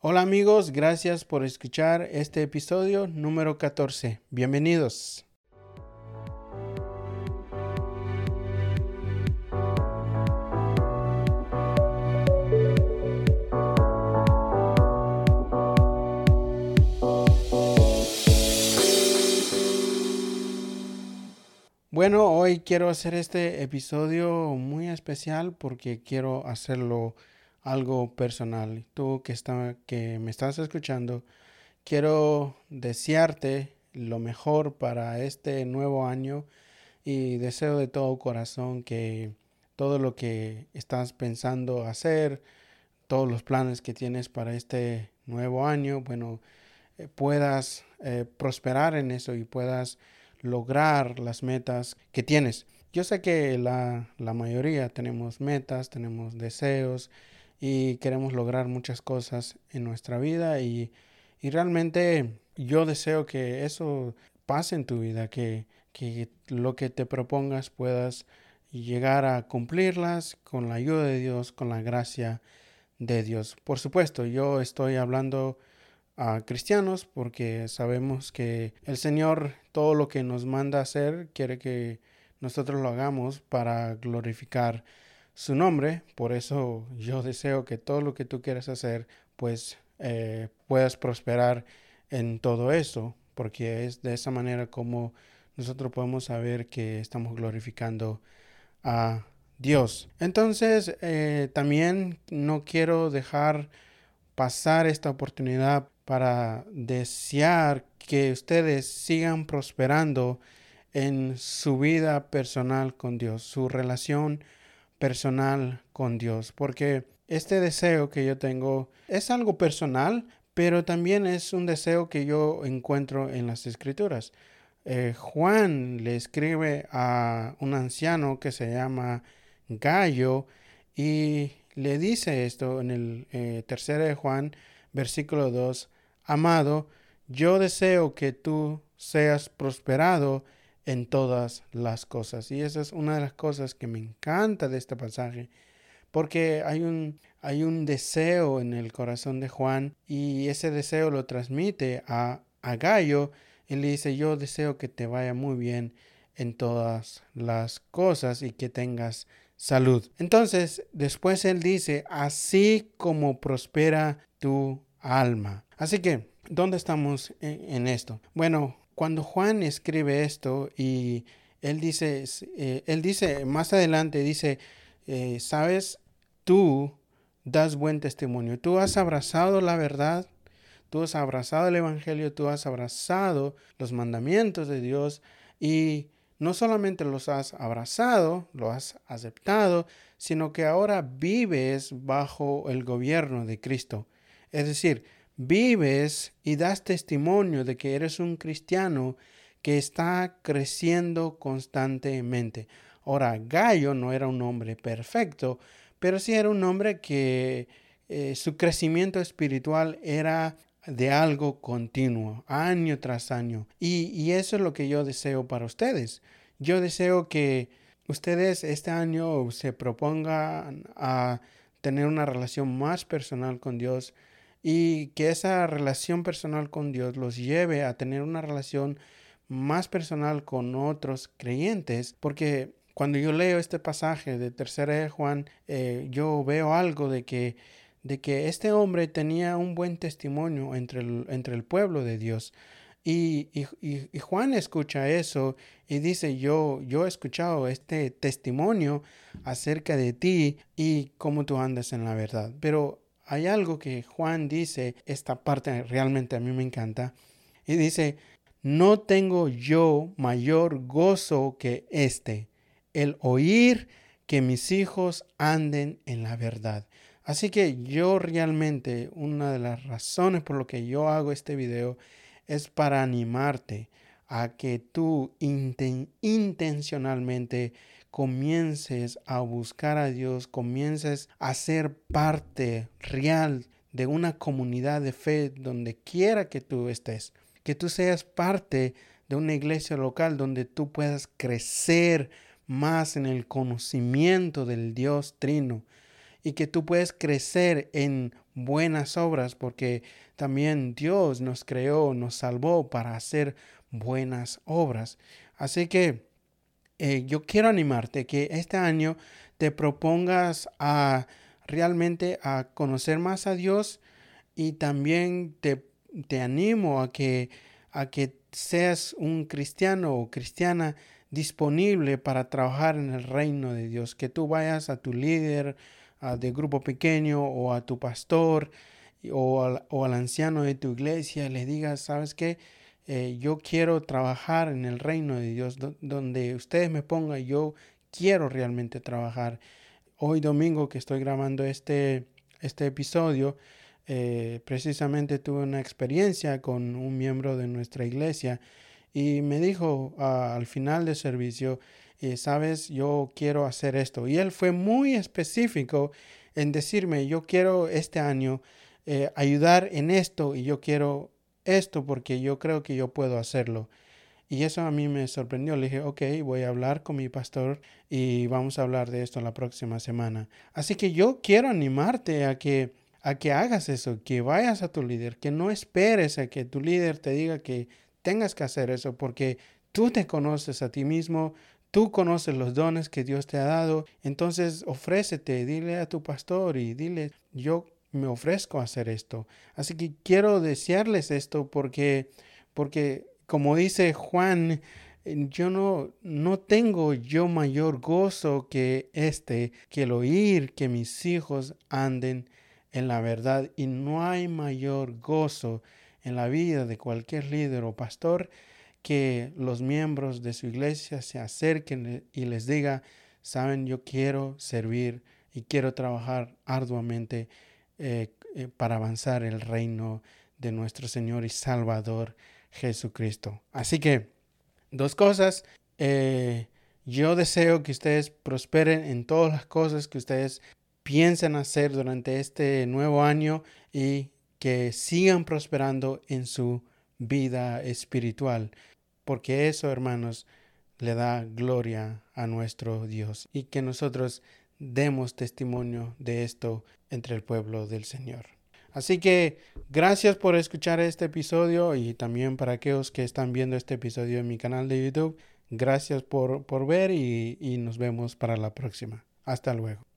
Hola amigos, gracias por escuchar este episodio número 14. Bienvenidos. Bueno, hoy quiero hacer este episodio muy especial porque quiero hacerlo algo personal. Tú que, está, que me estás escuchando, quiero desearte lo mejor para este nuevo año y deseo de todo corazón que todo lo que estás pensando hacer, todos los planes que tienes para este nuevo año, bueno, eh, puedas eh, prosperar en eso y puedas lograr las metas que tienes. Yo sé que la, la mayoría tenemos metas, tenemos deseos y queremos lograr muchas cosas en nuestra vida y, y realmente yo deseo que eso pase en tu vida, que, que lo que te propongas puedas llegar a cumplirlas con la ayuda de Dios, con la gracia de Dios. Por supuesto, yo estoy hablando a cristianos porque sabemos que el Señor todo lo que nos manda hacer quiere que nosotros lo hagamos para glorificar su nombre. Por eso yo deseo que todo lo que tú quieras hacer pues eh, puedas prosperar en todo eso porque es de esa manera como nosotros podemos saber que estamos glorificando a Dios. Entonces, eh, también no quiero dejar pasar esta oportunidad para desear que ustedes sigan prosperando en su vida personal con Dios, su relación personal con Dios, porque este deseo que yo tengo es algo personal, pero también es un deseo que yo encuentro en las escrituras. Eh, Juan le escribe a un anciano que se llama Gallo y le dice esto en el eh, tercero de Juan, versículo 2, Amado, yo deseo que tú seas prosperado en todas las cosas. Y esa es una de las cosas que me encanta de este pasaje, porque hay un, hay un deseo en el corazón de Juan y ese deseo lo transmite a, a Gallo y le dice, yo deseo que te vaya muy bien en todas las cosas y que tengas salud. Entonces, después él dice, así como prospera tu alma. Así que, ¿dónde estamos en, esto? Bueno, cuando Juan escribe esto y él dice, eh, él dice más adelante, dice, eh, sabes, tú das buen testimonio, tú has abrazado la verdad, tú has abrazado el Evangelio, tú has abrazado los mandamientos de Dios y no solamente los has abrazado, lo has aceptado, sino que ahora vives bajo el gobierno de Cristo. Es decir, vives y das testimonio de que eres un cristiano que está creciendo constantemente. Ahora, Gallo no era un hombre perfecto, pero sí era un hombre que eh, su crecimiento espiritual era de algo continuo, año tras año. Y, y eso es lo que yo deseo para ustedes. Yo deseo que ustedes este año se propongan a tener una relación más personal con Dios, y que esa relación personal con Dios los lleve a tener una relación más personal con otros creyentes, porque cuando yo leo este pasaje de Tercera de Juan, eh, yo veo algo de que, de que este hombre tenía un buen testimonio entre el, entre el pueblo de Dios. Y, y, y, Juan escucha eso y dice, yo, yo he escuchado este testimonio acerca de ti y cómo tú andas en la verdad. Pero hay algo que Juan dice, esta parte realmente a mí me encanta, y dice, no tengo yo mayor gozo que este, el oír que mis hijos anden en la verdad. Así que yo realmente, una de las razones por lo que yo hago este video es para animarte a que tú intencionalmente comiences a buscar a Dios, comiences a ser parte real de una comunidad de fe donde quiera que tú estés, que tú seas parte de una iglesia local donde tú puedas crecer más en el conocimiento del Dios Trino y que tú puedes crecer en buenas obras porque también Dios nos creó, nos salvó para hacer buenas obras. Así que eh, yo quiero animarte que este año te propongas a realmente a conocer más a Dios y también te, te animo a que, a que seas un cristiano o cristiana disponible para trabajar en el reino de Dios, que tú vayas a tu líder de grupo pequeño o a tu pastor o al, o al anciano de tu iglesia le digas, ¿sabes qué? Eh, yo quiero trabajar en el reino de Dios, donde ustedes me pongan, yo quiero realmente trabajar. Hoy domingo que estoy grabando este, este episodio, eh, precisamente tuve una experiencia con un miembro de nuestra iglesia y me dijo ah, al final del servicio, eh, sabes, yo quiero hacer esto. Y él fue muy específico en decirme, yo quiero este año ayudar en esto y yo quiero esto porque yo creo que yo puedo hacerlo. Y eso a mí me sorprendió. Le dije, ok, voy a hablar con mi pastor y vamos a hablar de esto la próxima semana. Así que yo quiero animarte a que a que hagas eso, que vayas a tu líder, que no esperes a que tu líder te diga que tengas que hacer eso, porque tú te conoces a ti mismo, tú conoces los dones que Dios te ha dado, entonces ofrécete, dile a tu pastor y dile, yo me ofrezco a hacer esto. Así que quiero desearles esto porque, porque como dice Juan, yo no, no tengo yo mayor gozo que este, que el oír que mis hijos anden en la verdad y no hay mayor gozo en la vida de cualquier líder o pastor que los miembros de su iglesia se acerquen y les diga, saben, yo quiero servir y quiero trabajar arduamente eh, eh, para avanzar el reino de nuestro Señor y Salvador Jesucristo. Así que, dos cosas. Eh, yo deseo que ustedes prosperen en todas las cosas que ustedes piensen hacer durante este nuevo año y que sigan prosperando en su vida espiritual, porque eso, hermanos, le da gloria a nuestro Dios y que nosotros demos testimonio de esto entre el pueblo del Señor. Así que gracias por escuchar este episodio y también para aquellos que están viendo este episodio en mi canal de YouTube, gracias por, por ver y, y nos vemos para la próxima. Hasta luego.